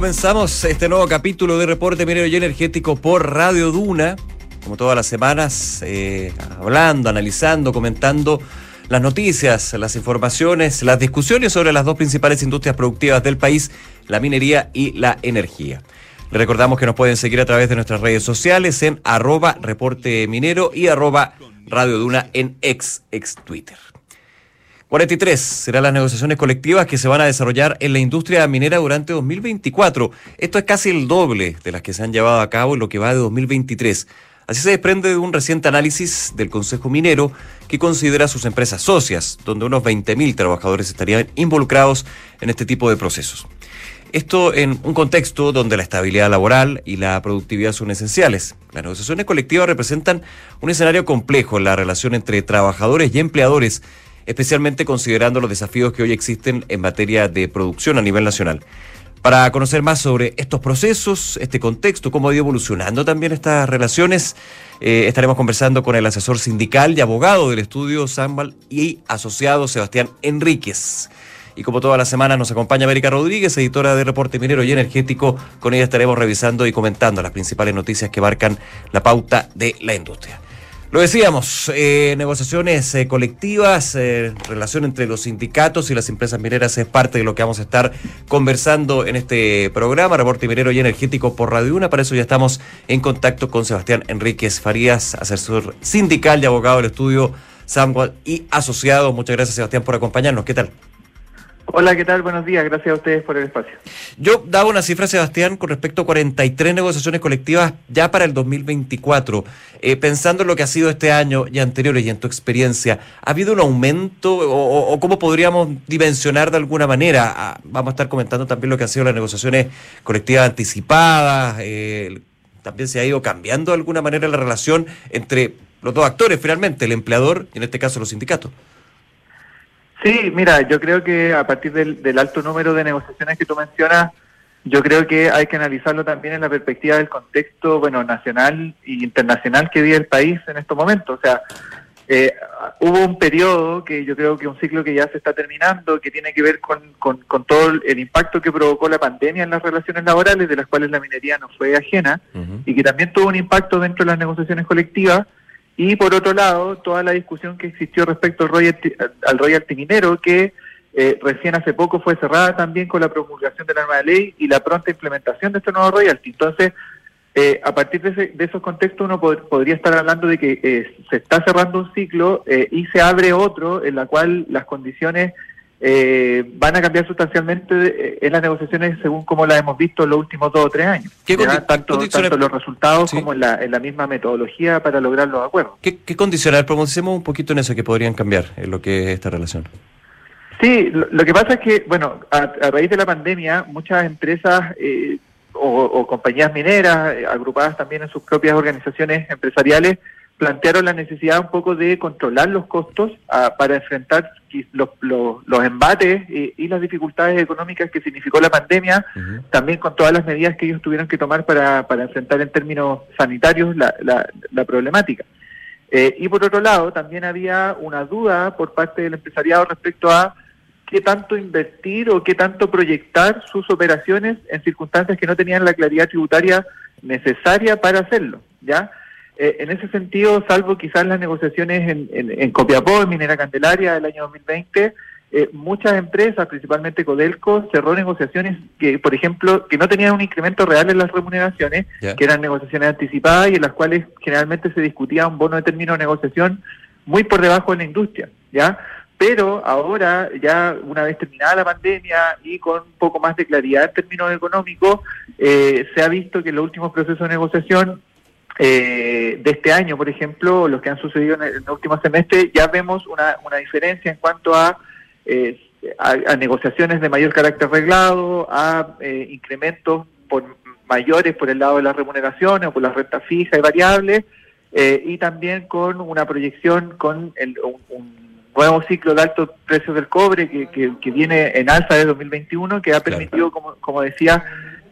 comenzamos este nuevo capítulo de Reporte Minero y Energético por Radio Duna. Como todas las semanas, eh, hablando, analizando, comentando las noticias, las informaciones, las discusiones sobre las dos principales industrias productivas del país, la minería y la energía. Le recordamos que nos pueden seguir a través de nuestras redes sociales en arroba reporte minero y arroba Radio Duna en ex, ex Twitter. 43 serán las negociaciones colectivas que se van a desarrollar en la industria minera durante 2024. Esto es casi el doble de las que se han llevado a cabo en lo que va de 2023. Así se desprende de un reciente análisis del Consejo Minero que considera sus empresas socias, donde unos 20.000 trabajadores estarían involucrados en este tipo de procesos. Esto en un contexto donde la estabilidad laboral y la productividad son esenciales. Las negociaciones colectivas representan un escenario complejo en la relación entre trabajadores y empleadores especialmente considerando los desafíos que hoy existen en materia de producción a nivel nacional. Para conocer más sobre estos procesos, este contexto, cómo ha ido evolucionando también estas relaciones, eh, estaremos conversando con el asesor sindical y abogado del estudio Sambal y asociado Sebastián Enríquez. Y como toda la semana nos acompaña América Rodríguez, editora de Reporte Minero y Energético. Con ella estaremos revisando y comentando las principales noticias que marcan la pauta de la industria. Lo decíamos, eh, negociaciones eh, colectivas, eh, relación entre los sindicatos y las empresas mineras es parte de lo que vamos a estar conversando en este programa, Reporte Minero y Energético por Radio Una. Para eso ya estamos en contacto con Sebastián Enríquez Farías, asesor sindical y abogado del estudio Samwell y asociado. Muchas gracias, Sebastián, por acompañarnos. ¿Qué tal? Hola, ¿qué tal? Buenos días. Gracias a ustedes por el espacio. Yo daba una cifra, Sebastián, con respecto a 43 negociaciones colectivas ya para el 2024. Eh, pensando en lo que ha sido este año y anteriores y en tu experiencia, ¿ha habido un aumento o, cómo podríamos dimensionar de alguna manera? Ah, vamos a estar comentando también lo que han sido las negociaciones colectivas anticipadas. Eh, también se ha ido cambiando de alguna manera la relación entre los dos actores, finalmente, el empleador y en este caso los sindicatos. Sí, mira, yo creo que a partir del, alto número de negociaciones que tú mencionas, yo creo que hay que analizarlo también en la perspectiva del contexto, bueno, nacional e internacional que vive el país en estos momentos. O sea, eh, hubo un periodo que yo creo que un ciclo que ya se está terminando, que tiene que ver con, con, todo el impacto que provocó la pandemia en las relaciones laborales, de las cuales la minería no fue ajena, y que también tuvo un impacto dentro de las negociaciones colectivas y por otro lado, toda la discusión que existió respecto al royalty, al royalty minero, que eh, recién hace poco fue cerrada también con la promulgación de la nueva ley y la pronta implementación de este nuevo royalty. Entonces, eh, a partir de, esos contextos uno podría estar hablando de que eh, se está cerrando un ciclo y se abre otro en la cual las condiciones eh, van a cambiar sustancialmente eh, en las negociaciones según como las hemos visto en los últimos dos o tres años. ¿Qué tanto, tanto, los resultados como en la, misma metodología para lograr los acuerdos. ¿Qué, qué condicional? Un poquito en eso que podrían cambiar en lo que es esta relación. Sí, lo, que pasa es que, bueno, a, raíz de la pandemia, muchas empresas eh, o, o, compañías mineras, eh, agrupadas también en sus propias organizaciones empresariales, plantearon la necesidad un poco de controlar los costos ah, para enfrentar los, los, embates y, las dificultades económicas que significó la pandemia, también con todas las medidas que ellos tuvieron que tomar para, para enfrentar en términos sanitarios la, la, problemática. Eh, y por otro lado, también había una duda por parte del empresariado respecto a qué tanto invertir o qué tanto proyectar sus operaciones en circunstancias que no tenían la claridad tributaria necesaria para hacerlo, ¿ya? Eh, en ese sentido, salvo quizás las negociaciones en, en, Copiapó, en Minera Candelaria del año 2020, eh, muchas empresas, principalmente Codelco, cerró negociaciones que, por ejemplo, que no tenían un incremento real en las remuneraciones, que eran negociaciones anticipadas y en las cuales generalmente se discutía un bono de término de negociación muy por debajo de la industria, ¿ya? Pero ahora, ya una vez terminada la pandemia y con un poco más de claridad en términos económicos, eh, se ha visto que en los últimos procesos de negociación eh, de este año, por ejemplo, los que han sucedido en el, último semestre, ya vemos una, una diferencia en cuanto a, eh, a, negociaciones de mayor carácter reglado, a eh, incrementos por mayores por el lado de las remuneraciones o por las rentas fijas y variables, y también con una proyección con el, un, nuevo ciclo de altos precios del cobre que, que, que viene en alza de 2021, que ha permitido, como, como decía,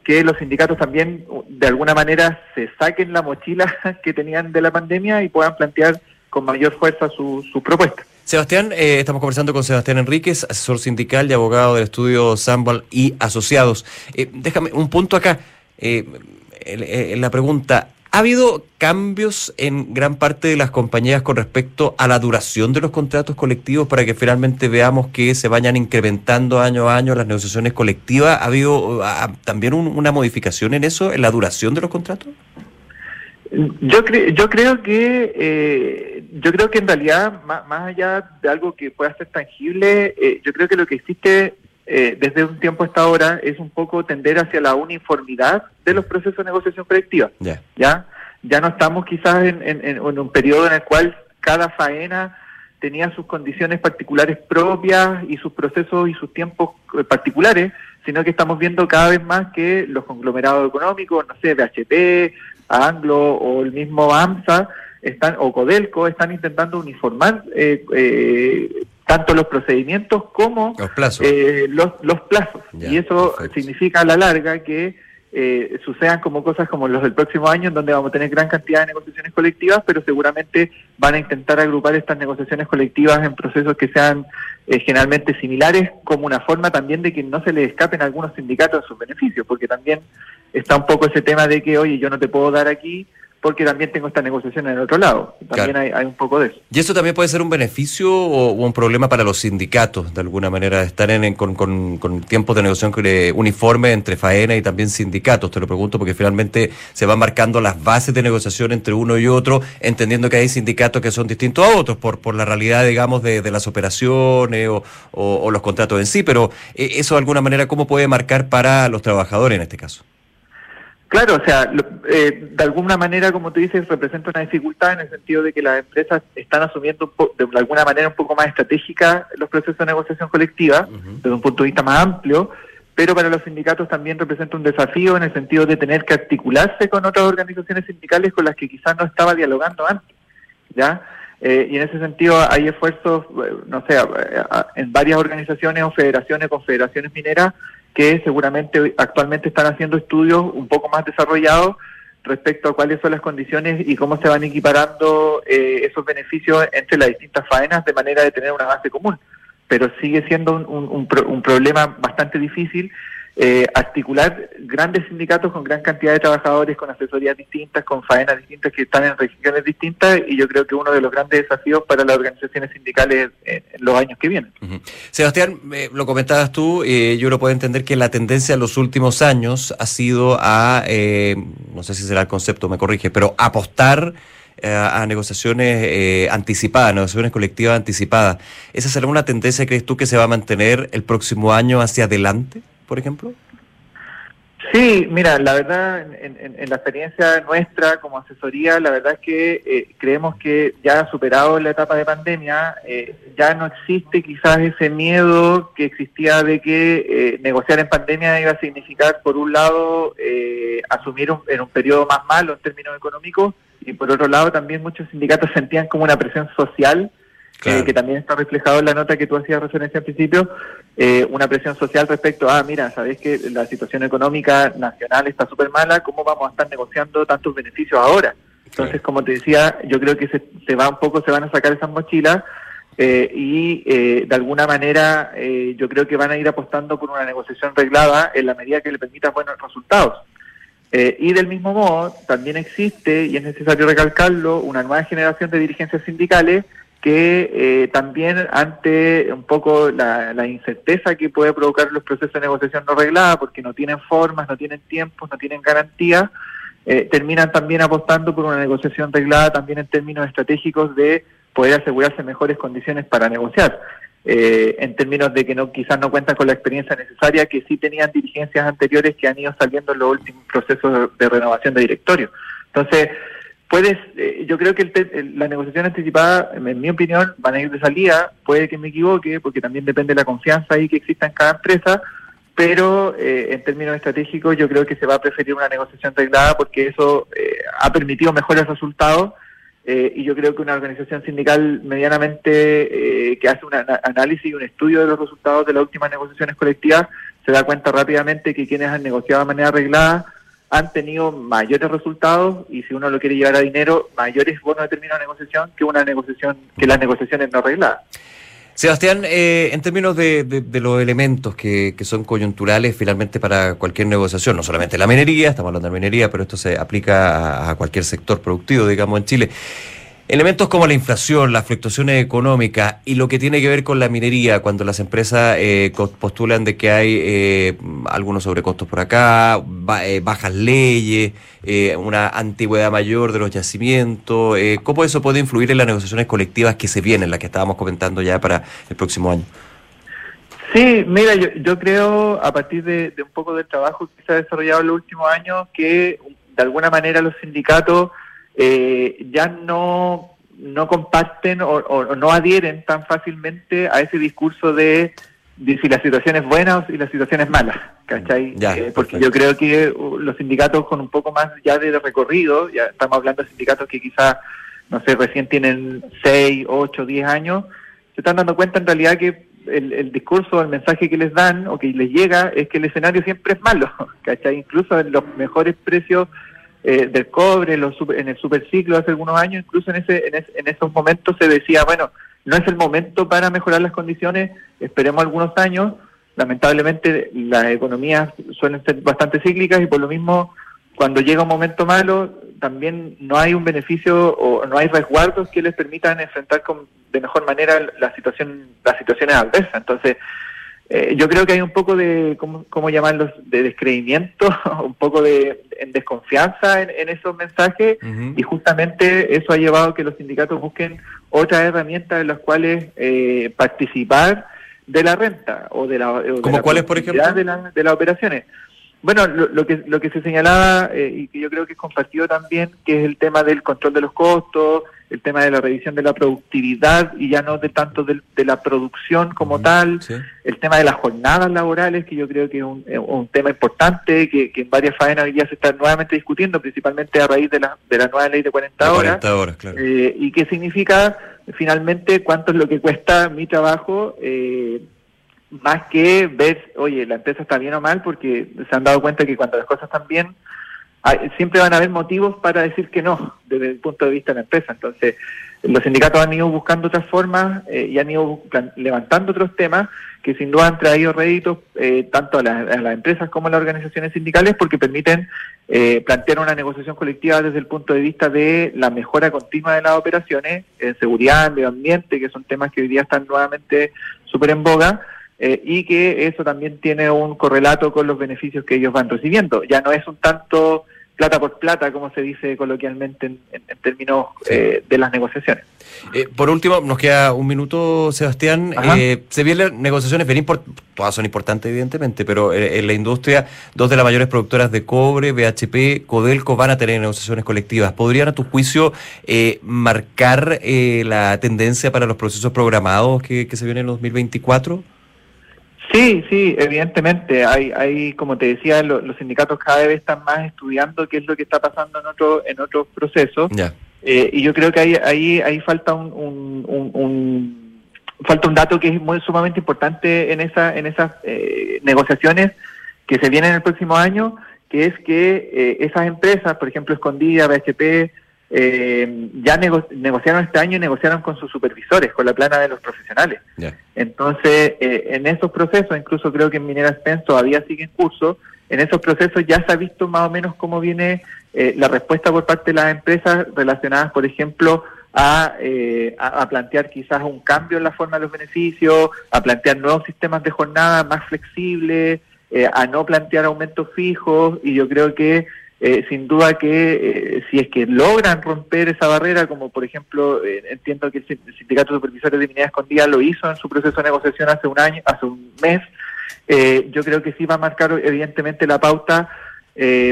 que los sindicatos también de alguna manera se saquen la mochila que tenían de la pandemia y puedan plantear con mayor fuerza su, su propuesta. Sebastián, eh, estamos conversando con Sebastián Enríquez, asesor sindical y abogado del estudio Sambal y Asociados. Eh, déjame un punto acá. en la pregunta, ¿Ha habido cambios en gran parte de las compañías con respecto a la duración de los contratos colectivos para que finalmente veamos que se vayan incrementando año a año las negociaciones colectivas? ¿Ha habido ah, también una modificación en eso, en la duración de los contratos? Yo, yo creo que eh, yo creo que en realidad más, allá de algo que pueda ser tangible, eh, yo creo que lo que existe eh, desde un tiempo hasta ahora es un poco tender hacia la uniformidad de los procesos de negociación colectiva. Ya ya no estamos quizás en, un periodo en el cual cada faena tenía sus condiciones particulares propias y sus procesos y sus tiempos particulares, sino que estamos viendo cada vez más que los conglomerados económicos, no sé, BHP, Anglo o el mismo AMSA están o Codelco están intentando uniformar eh, eh, tanto los procedimientos como los plazos. Eh, los, plazos. y eso significa a la larga que eh, sucedan como cosas como los del próximo año, en donde vamos a tener gran cantidad de negociaciones colectivas, pero seguramente van a intentar agrupar estas negociaciones colectivas en procesos que sean eh, generalmente similares, como una forma también de que no se le escapen a algunos sindicatos sus beneficios, porque también está un poco ese tema de que, oye, yo no te puedo dar aquí porque también tengo esta negociación en el otro lado. También hay, un poco de eso. ¿Y eso también puede ser un beneficio o, un problema para los sindicatos, de alguna manera, estar en, con, con, con tiempos de negociación uniforme entre faena y también sindicatos? Te lo pregunto porque finalmente se van marcando las bases de negociación entre uno y otro, entendiendo que hay sindicatos que son distintos a otros por, por la realidad, digamos, de, de las operaciones o, o, los contratos en sí, pero eh, eso de alguna manera, ¿cómo puede marcar para los trabajadores en este caso? Claro, o sea, eh, de alguna manera, como tú dices, representa una dificultad en el sentido de que las empresas están asumiendo de alguna manera un poco más estratégica los procesos de negociación colectiva, desde un punto de vista más amplio, pero para los sindicatos también representa un desafío en el sentido de tener que articularse con otras organizaciones sindicales con las que quizás no estaba dialogando antes, ¿ya? Eh, y en ese sentido hay esfuerzos, eh, no sé, en varias organizaciones o federaciones, confederaciones mineras, que seguramente actualmente están haciendo estudios un poco más desarrollados respecto a cuáles son las condiciones y cómo se van equiparando eh, esos beneficios entre las distintas faenas de manera de tener una base común. Pero sigue siendo un, un, un problema bastante difícil eh, articular grandes sindicatos con gran cantidad de trabajadores, con asesorías distintas, con faenas distintas que están en regiones distintas y yo creo que uno de los grandes desafíos para las organizaciones sindicales en, los años que vienen. Sebastián, eh, lo comentabas tú, eh, yo lo puedo entender que la tendencia en los últimos años ha sido a, eh, no sé si será el concepto, me corrige, pero apostar a negociaciones anticipadas, negociaciones colectivas anticipadas. ¿Esa será una tendencia, crees tú, que se va a mantener el próximo año hacia adelante? Por ejemplo? Sí, mira, la verdad, en, la experiencia nuestra como asesoría, la verdad es que eh, creemos que ya superado la etapa de pandemia, eh, ya no existe quizás ese miedo que existía de que eh, negociar en pandemia iba a significar, por un lado, asumir en un periodo más malo en términos económicos, y por otro lado también muchos sindicatos sentían como una presión social que también está reflejado en la nota que tú hacías referencia al principio, eh, una presión social respecto a, mira, sabes que la situación económica nacional está súper mala, ¿cómo vamos a estar negociando tantos beneficios ahora? Entonces, como te decía, yo creo que se, se, va un poco, se van a sacar esas mochilas eh, y eh, de alguna manera yo creo que van a ir apostando por una negociación reglada en la medida que le permita buenos resultados. y del mismo modo, también existe, y es necesario recalcarlo, una nueva generación de dirigencias sindicales que eh, también ante un poco la, incerteza que puede provocar los procesos de negociación no reglada, porque no tienen formas, no tienen tiempos, no tienen garantías, eh, terminan también apostando por una negociación reglada también en términos estratégicos de poder asegurarse mejores condiciones para negociar. Eh, en términos de que no quizás no cuentan con la experiencia necesaria que sí tenían dirigencias anteriores que han ido saliendo en los últimos procesos de renovación de directorio. Entonces, puedes, eh, yo creo que la negociación anticipada, en mi opinión, van a ir de salida, puede que me equivoque, porque también depende de la confianza ahí que exista en cada empresa, pero eh, en términos estratégicos yo creo que se va a preferir una negociación reglada porque eso eh, ha permitido mejores resultados y yo creo que una organización sindical medianamente que hace un análisis y un estudio de los resultados de las últimas negociaciones colectivas se da cuenta rápidamente que quienes han negociado de manera arreglada han tenido mayores resultados y si uno lo quiere llevar a dinero, mayores bonos de término de negociación que una negociación que las negociaciones no arregladas. Sebastián, eh, en términos de, los elementos que, son coyunturales finalmente para cualquier negociación, no solamente la minería, estamos hablando de minería, pero esto se aplica a cualquier sector productivo, digamos, en Chile. Elementos como la inflación, las fluctuaciones económicas y lo que tiene que ver con la minería, cuando las empresas eh, postulan de que hay eh, algunos sobrecostos por acá, eh, bajas leyes, una antigüedad mayor de los yacimientos, ¿cómo eso puede influir en las negociaciones colectivas que se vienen, las que estábamos comentando ya para el próximo año? Sí, mira, yo, creo, a partir de, de un poco del trabajo que se ha desarrollado en los últimos años, que de alguna manera los sindicatos eh, ya no, no comparten o, no adhieren tan fácilmente a ese discurso de, si la situación es buena o si la situación es mala, ¿cachai? Eh, porque yo creo que uh, los sindicatos con un poco más ya de recorrido, ya estamos hablando de sindicatos que quizás, no sé, recién tienen 6, 8, 10 años, se están dando cuenta en realidad que el, el discurso, el mensaje que les dan o que les llega es que el escenario siempre es malo, ¿cachai? Incluso en los mejores precios eh, del cobre los en el superciclo hace algunos años, incluso en, ese, en, esos momentos se decía, bueno, no es el momento para mejorar las condiciones, esperemos algunos años. Lamentablemente las economías suelen ser bastante cíclicas y por lo mismo cuando llega un momento malo también no hay un beneficio o no hay resguardos que les permitan enfrentar con, de mejor manera la situación las situaciones adversas. Entonces, eh, yo creo que hay un poco de, ¿cómo, cómo llamarlos?, de descreimiento, un poco de desconfianza en, esos mensajes y justamente eso ha llevado a que los sindicatos busquen otras herramientas en las cuales eh, participar de la renta o de la, cuáles, por ejemplo? De, de las operaciones. Bueno, lo, que, lo que se señalaba eh, y que yo creo que es compartido también, que es el tema del control de los costos, el tema de la revisión de la productividad y ya no de tanto de, la producción como tal, el tema de las jornadas laborales, que yo creo que es un, tema importante, que, en varias faenas hoy día se está nuevamente discutiendo, principalmente a raíz de la, de la nueva ley de 40 horas, eh, y qué significa finalmente cuánto es lo que cuesta mi trabajo. Eh, más que ver, oye, la empresa está bien o mal, porque se han dado cuenta que cuando las cosas están bien, siempre van a haber motivos para decir que no, desde el punto de vista de la empresa. Entonces, los sindicatos han ido buscando otras formas eh, y han ido levantando otros temas que sin duda han traído réditos eh, tanto a, las empresas como a las organizaciones sindicales porque permiten eh, plantear una negociación colectiva desde el punto de vista de la mejora continua de las operaciones, en seguridad, en medio ambiente, que son temas que hoy día están nuevamente súper en boga, eh, y que eso también tiene un correlato con los beneficios que ellos van recibiendo. Ya no es un tanto plata por plata, como se dice coloquialmente en, términos eh, de las negociaciones. Eh, por último, nos queda un minuto, Sebastián. se vienen negociaciones, bien todas son importantes, evidentemente, pero en la industria, dos de las mayores productoras de cobre, BHP, Codelco, van a tener negociaciones colectivas. ¿Podrían, a tu juicio, marcar la tendencia para los procesos programados que, que se vienen en 2024? Sí, sí, evidentemente. Hay, hay como te decía, los sindicatos cada vez están más estudiando qué es lo que está pasando en otro, en otros procesos. Eh, y yo creo que ahí, ahí, ahí falta un, un, falta un dato que es muy sumamente importante en esa, en esas eh, negociaciones que se vienen el próximo año, que es que eh, esas empresas, por ejemplo, Escondida, BHP, eh, ya negociaron este año y negociaron con sus supervisores, con la plana de los profesionales. Entonces, eh, en esos procesos, incluso creo que en Minera Spence todavía sigue en curso, en esos procesos ya se ha visto más o menos cómo viene eh, la respuesta por parte de las empresas relacionadas, por ejemplo, a, eh, a, plantear quizás un cambio en la forma de los beneficios, a plantear nuevos sistemas de jornada más flexibles, a no plantear aumentos fijos, y yo creo que eh, sin duda que eh, si es que logran romper esa barrera, como por ejemplo eh, entiendo que el Sindicato de Supervisores de Minería Escondida lo hizo en su proceso de negociación hace un año, hace un mes, yo creo que sí va a marcar evidentemente la pauta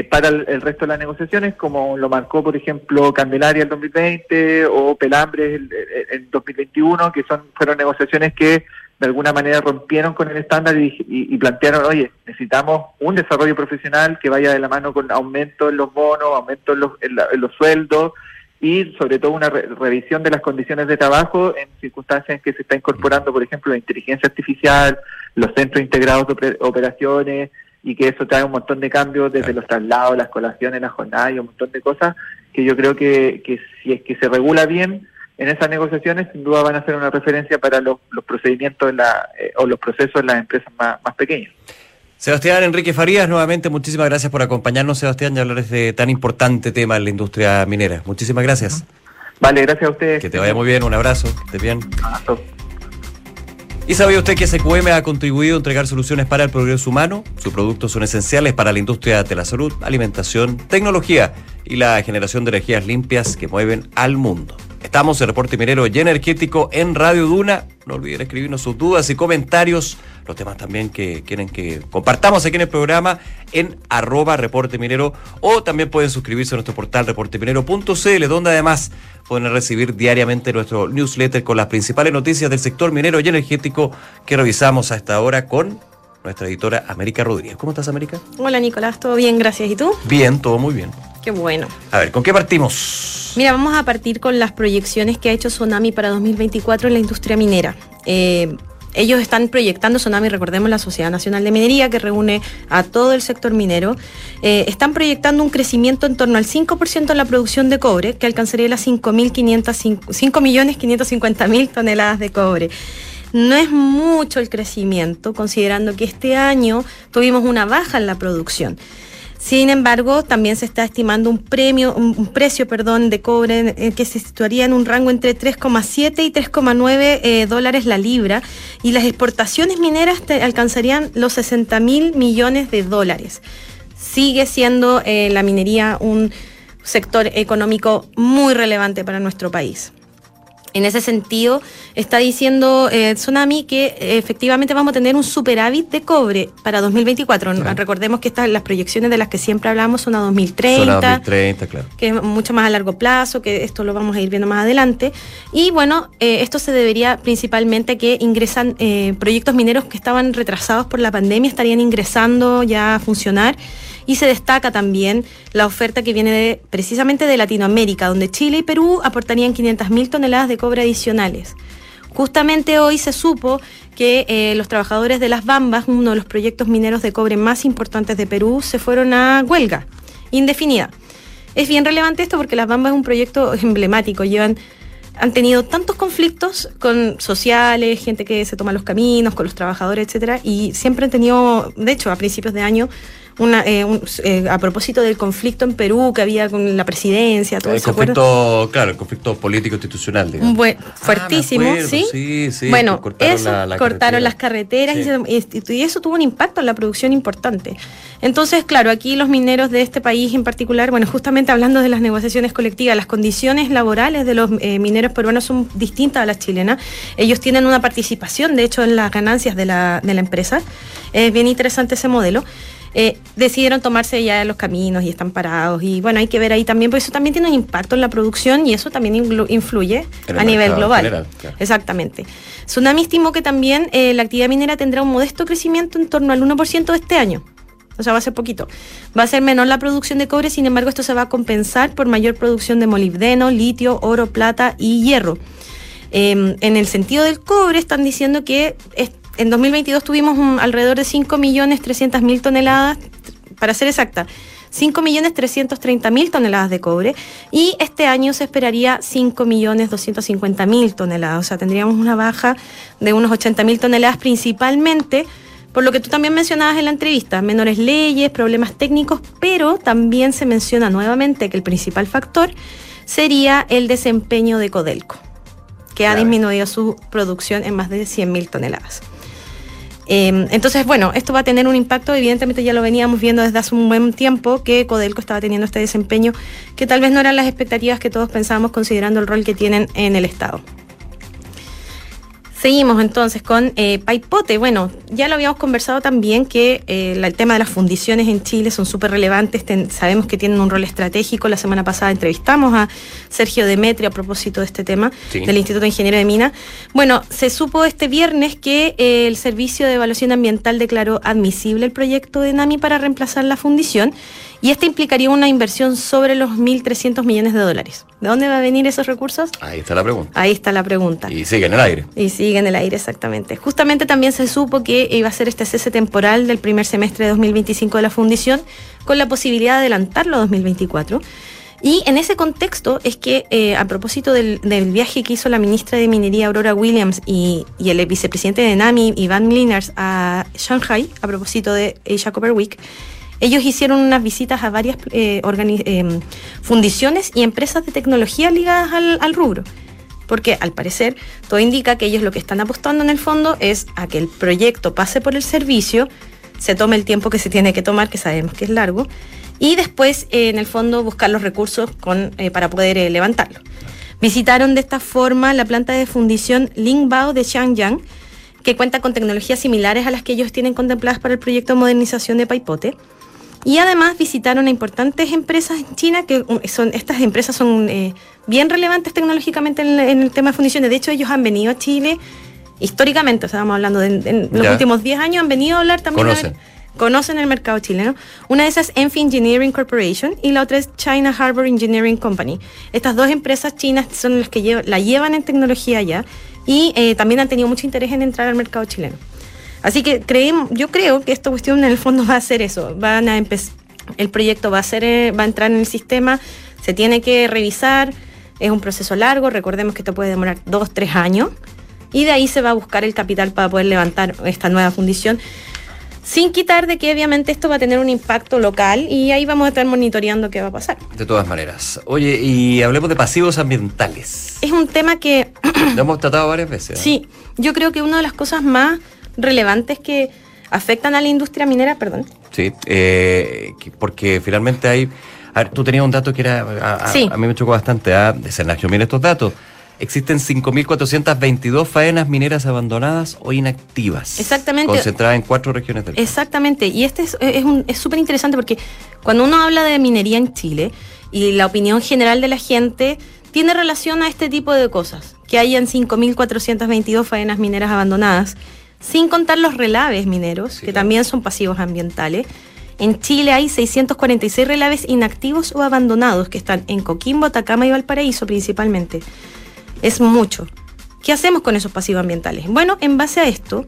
para el, resto de las negociaciones, como lo marcó por ejemplo Candelaria el 2020 o Pelambres el, el 2021, que son fueron negociaciones que de alguna manera rompieron con el estándar y, plantearon, oye, necesitamos un desarrollo profesional que vaya de la mano con aumento en los bonos, aumento en los, en los sueldos y sobre todo una revisión de las condiciones de trabajo en circunstancias en que se está incorporando, por ejemplo, la inteligencia artificial, los centros integrados de operaciones, y que eso trae un montón de cambios desde los traslados, las colaciones, las jornadas y un montón de cosas que yo creo que, que si es que se regula bien en esas negociaciones, sin duda van a ser una referencia para los, los procedimientos la, eh, o los procesos en las empresas más, más pequeñas. Sebastián Enrique Farías, nuevamente muchísimas gracias por acompañarnos, Sebastián, y hablar de este tan importante tema en la industria minera. Muchísimas gracias. Vale, gracias a ustedes. Que te vaya muy bien, un abrazo, estés bien. ¿Y sabía usted que SQM ha contribuido a entregar soluciones para el progreso humano? Sus productos son esenciales para la industria de la salud, alimentación, tecnología y la generación de energías limpias que mueven al mundo. Estamos en Reporte Minero y Energético en Radio Duna. No olviden escribirnos sus dudas y comentarios los temas también que quieren que compartamos aquí en el programa en arroba reporte minero o también pueden suscribirse a nuestro portal reporteminero.cl donde además pueden recibir diariamente nuestro newsletter con las principales noticias del sector minero y energético que revisamos a esta hora con nuestra editora América Rodríguez. ¿Cómo estás, América? Hola, Nicolás, todo bien, gracias. ¿Y tú? Bien, todo muy bien. Qué bueno. A ver, ¿con qué partimos? Mira, vamos a partir con las proyecciones que ha hecho Tsunami para 2024 en la industria minera. Eh, ellos están proyectando, Sonami, recordemos la Sociedad Nacional de Minería, que reúne a todo el sector minero, eh, están proyectando un crecimiento en torno al 5% en la producción de cobre, que alcanzaría las 5.550.000 toneladas de cobre. No es mucho el crecimiento, considerando que este año tuvimos una baja en la producción. Sin embargo, también se está estimando un premio, un, precio, perdón, de cobre eh, que se situaría en un rango entre 3,7 y 3,9 eh, dólares la libra y las exportaciones mineras alcanzarían los 60 mil millones de dólares. Sigue siendo eh, la minería un sector económico muy relevante para nuestro país. En ese sentido, está diciendo eh, Tsunami que eh, efectivamente vamos a tener un superávit de cobre para 2024. Recordemos que estas, las proyecciones de las que siempre hablamos son a 2030. Son a 2030, claro. Que es mucho más a largo plazo, que esto lo vamos a ir viendo más adelante. Y bueno, eh, esto se debería principalmente a que ingresan eh, proyectos mineros que estaban retrasados por la pandemia, estarían ingresando ya a funcionar y se destaca también la oferta que viene de, precisamente de Latinoamérica, donde Chile y Perú aportarían 500.000 toneladas de cobre adicionales. Justamente hoy se supo que eh, los trabajadores de las Bambas, uno de los proyectos mineros de cobre más importantes de Perú, se fueron a huelga indefinida. Es bien relevante esto porque las Bambas es un proyecto emblemático, llevan han tenido tantos conflictos con sociales, gente que se toma los caminos, con los trabajadores, etcétera, y siempre han tenido, de hecho, a principios de año, una, eh, eh, a propósito del conflicto en Perú que había con la presidencia, todo el conflicto, claro, el conflicto político institucional, digamos. Ah, fuertísimo, ¿sí? Sí, sí. Bueno, cortaron, eso, cortaron las carreteras y, eso tuvo un impacto en la producción importante. Entonces, claro, aquí los mineros de este país en particular, bueno, justamente hablando de las negociaciones colectivas, las condiciones laborales de los eh, mineros peruanos son distintas a las chilenas. Ellos tienen una participación, de hecho, en las ganancias de la, de la empresa. Es bien interesante ese modelo. Eh, decidieron tomarse ya los caminos y están parados. Y bueno, hay que ver ahí también, porque eso también tiene un impacto en la producción y eso también influye a nivel global. Exactamente. Tsunami estimó que también eh, la actividad minera tendrá un modesto crecimiento en torno al 1% de este año. O sea, va a ser poquito. Va a ser menor la producción de cobre, sin embargo, esto se va a compensar por mayor producción de molibdeno, litio, oro, plata y hierro. Em, en el sentido del cobre, están diciendo que en 2022 tuvimos alrededor de 5.300.000 toneladas, para ser exacta, 5.330.000 toneladas de cobre y este año se esperaría 5.250.000 toneladas, o sea, tendríamos una baja de unos 80.000 toneladas principalmente por lo que tú también mencionabas en la entrevista, menores leyes, problemas técnicos, pero también se menciona nuevamente que el principal factor sería el desempeño de Codelco, que ha disminuido su producción en más de 100.000 toneladas. Em, entonces, bueno, esto va a tener un impacto, evidentemente ya lo veníamos viendo desde hace un buen tiempo que Codelco estaba teniendo este desempeño que tal vez no eran las expectativas que todos pensábamos considerando el rol que tienen en el Estado. Seguimos entonces con eh, Paipote. Bueno, ya lo habíamos conversado también que eh, el tema de las fundiciones en Chile son súper relevantes. sabemos que tienen un rol estratégico. La semana pasada entrevistamos a Sergio Demetrio a propósito de este tema del Instituto de Ingeniería de Mina. Bueno, se supo este viernes que eh, el Servicio de Evaluación Ambiental declaró admisible el proyecto de NAMI para reemplazar la fundición y este implicaría una inversión sobre los 1.300 millones de dólares. ¿De dónde va a venir esos recursos? Ahí está la pregunta. Ahí está la pregunta. Y sigue en el aire. Y sigue en el aire, exactamente. Justamente también se supo que iba a ser este cese temporal del primer semestre de 2025 de la fundición, con la posibilidad de adelantarlo a 2024. Y en ese contexto es que, eh, a propósito del, viaje que hizo la ministra de Minería Aurora Williams y, el vicepresidente de NAMI, Iván Liners, a Shanghai, a propósito de Asia Copper Week, ellos hicieron unas visitas a varias eh, eh, fundiciones y empresas de tecnología ligadas al, rubro. Porque al parecer todo indica que ellos lo que están apostando en el fondo es a que el proyecto pase por el servicio, se tome el tiempo que se tiene que tomar, que sabemos que es largo, y después eh, en el fondo buscar los recursos con, para poder levantarlo. Visitaron de esta forma la planta de fundición Lingbao de Xiangyang, que cuenta con tecnologías similares a las que ellos tienen contempladas para el proyecto de modernización de Paipote. Y además visitaron a importantes empresas en China, que um, son, estas empresas son eh, bien relevantes tecnológicamente en, el tema de fundiciones. De hecho, ellos han venido a Chile históricamente, o sea, estamos hablando de en los últimos 10 años, han venido a hablar también. Conocen. conocen el mercado chileno. Una de esas es Enfi Engineering Corporation y la otra es China Harbor Engineering Company. Estas dos empresas chinas son las que la llevan en tecnología ya y eh, también han tenido mucho interés en entrar al mercado chileno. Así que creemos, yo creo que esta cuestión en el fondo va a ser eso, van a empezar, el proyecto va a ser, eh, va a entrar en el sistema, se tiene que revisar, es un proceso largo, recordemos que esto puede demorar dos, tres años, y de ahí se va a buscar el capital para poder levantar esta nueva fundición. Sin quitar de que obviamente esto va a tener un impacto local y ahí vamos a estar monitoreando qué va a pasar. De todas maneras. Oye, y hablemos de pasivos ambientales. Es un tema que... Lo hemos tratado varias veces. Sí, yo creo que una de las cosas más relevantes que afectan a la industria minera, perdón. Sí, eh, porque finalmente hay... A ver, tú tenías un dato que era... A, a mí me chocó bastante. ¿ah? Sergio, mira estos datos. Existen 5.422 faenas mineras abandonadas o inactivas. Exactamente. Concentradas en cuatro regiones del país. Exactamente. Y este es súper interesante porque cuando uno habla de minería en Chile y la opinión general de la gente tiene relación a este tipo de cosas. Que hayan 5.422 faenas mineras abandonadas sin contar los relaves mineros, que también son pasivos ambientales. En Chile hay 646 relaves inactivos o abandonados que están en Coquimbo, Atacama y Valparaíso principalmente. Es mucho. ¿Qué hacemos con esos pasivos ambientales? Bueno, en base a esto,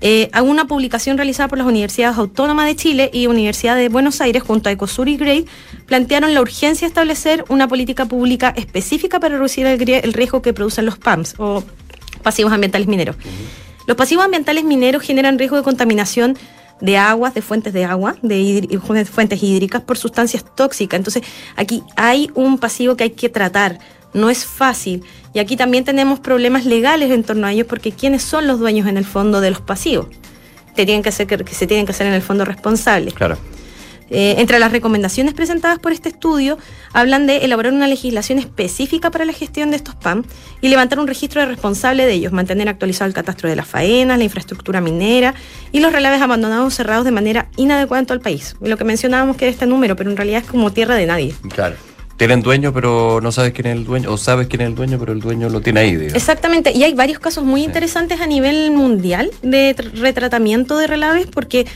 eh, una publicación realizada por las Universidades Autónomas de Chile y Universidad de Buenos Aires junto a Ecosur y Grey plantearon la urgencia de establecer una política pública específica para reducir el, riesgo que producen los PAMS o pasivos ambientales mineros. Los pasivos ambientales mineros generan riesgo de contaminación de aguas, de fuentes de agua, de fuentes hídricas por sustancias tóxicas. Entonces, aquí hay un pasivo que hay que tratar. No es fácil. Y aquí también tenemos problemas legales en torno a ellos porque ¿quiénes son los dueños en el fondo de los pasivos? tienen que, ser, que se tienen que hacer en el fondo responsables. Claro. Eh, entre las recomendaciones presentadas por este estudio, hablan de elaborar una legislación específica para la gestión de estos PAM y levantar un registro de responsable de ellos, mantener actualizado el catastro de las faenas, la infraestructura minera y los relaves abandonados cerrados de manera inadecuada en todo el país. Lo que mencionábamos que era este número, pero en realidad es como tierra de nadie. Claro tienen dueño, pero no sabes quién es el dueño, o sabes quién es el dueño, pero el dueño lo tiene ahí. Exactamente, y hay varios casos muy interesantes a nivel mundial de retratamiento de relaves, porque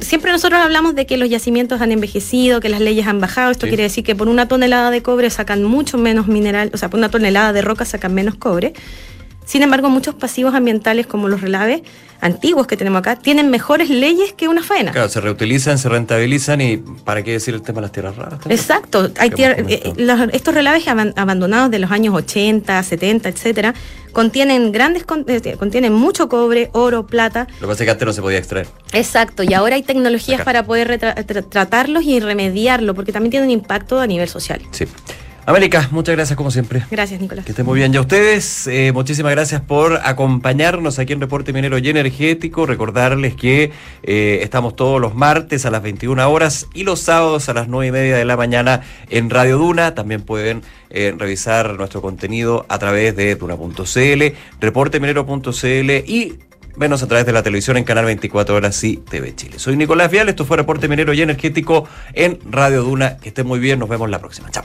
siempre nosotros hablamos de que los yacimientos han envejecido, que las leyes han bajado. Esto quiere decir que por una tonelada de cobre sacan mucho menos mineral, o sea, por una tonelada de roca sacan menos cobre. Sin embargo, muchos pasivos ambientales como los relaves antiguos que tenemos acá tienen mejores leyes que una faena. Claro, se reutilizan, se rentabilizan y ¿para qué decir el tema de las tierras raras? Exacto. Hay eh, estos relaves abandonados de los años 80, 70, etcétera, contienen grandes eh, contienen mucho cobre, oro, plata. Lo que pasa es que antes no se podía extraer. Exacto, y ahora hay tecnologías para poder tratarlos y remediarlo, porque también tienen un impacto a nivel social. Sí. América, muchas gracias como siempre. Gracias, Nicolás. Que estén muy bien. Ya ustedes, eh, muchísimas gracias por acompañarnos aquí en Reporte Minero y Energético. Recordarles que eh, estamos todos los martes a las 21 horas y los sábados a las 9 y media de la mañana en Radio Duna. También pueden eh, revisar nuestro contenido a través de duna.cl, reporteminero.cl y Venos a través de la televisión en Canal 24 Horas y TV Chile. Soy Nicolás Vial, esto fue Reporte Minero y Energético en Radio Duna. Que estén muy bien, nos vemos la próxima. Chao.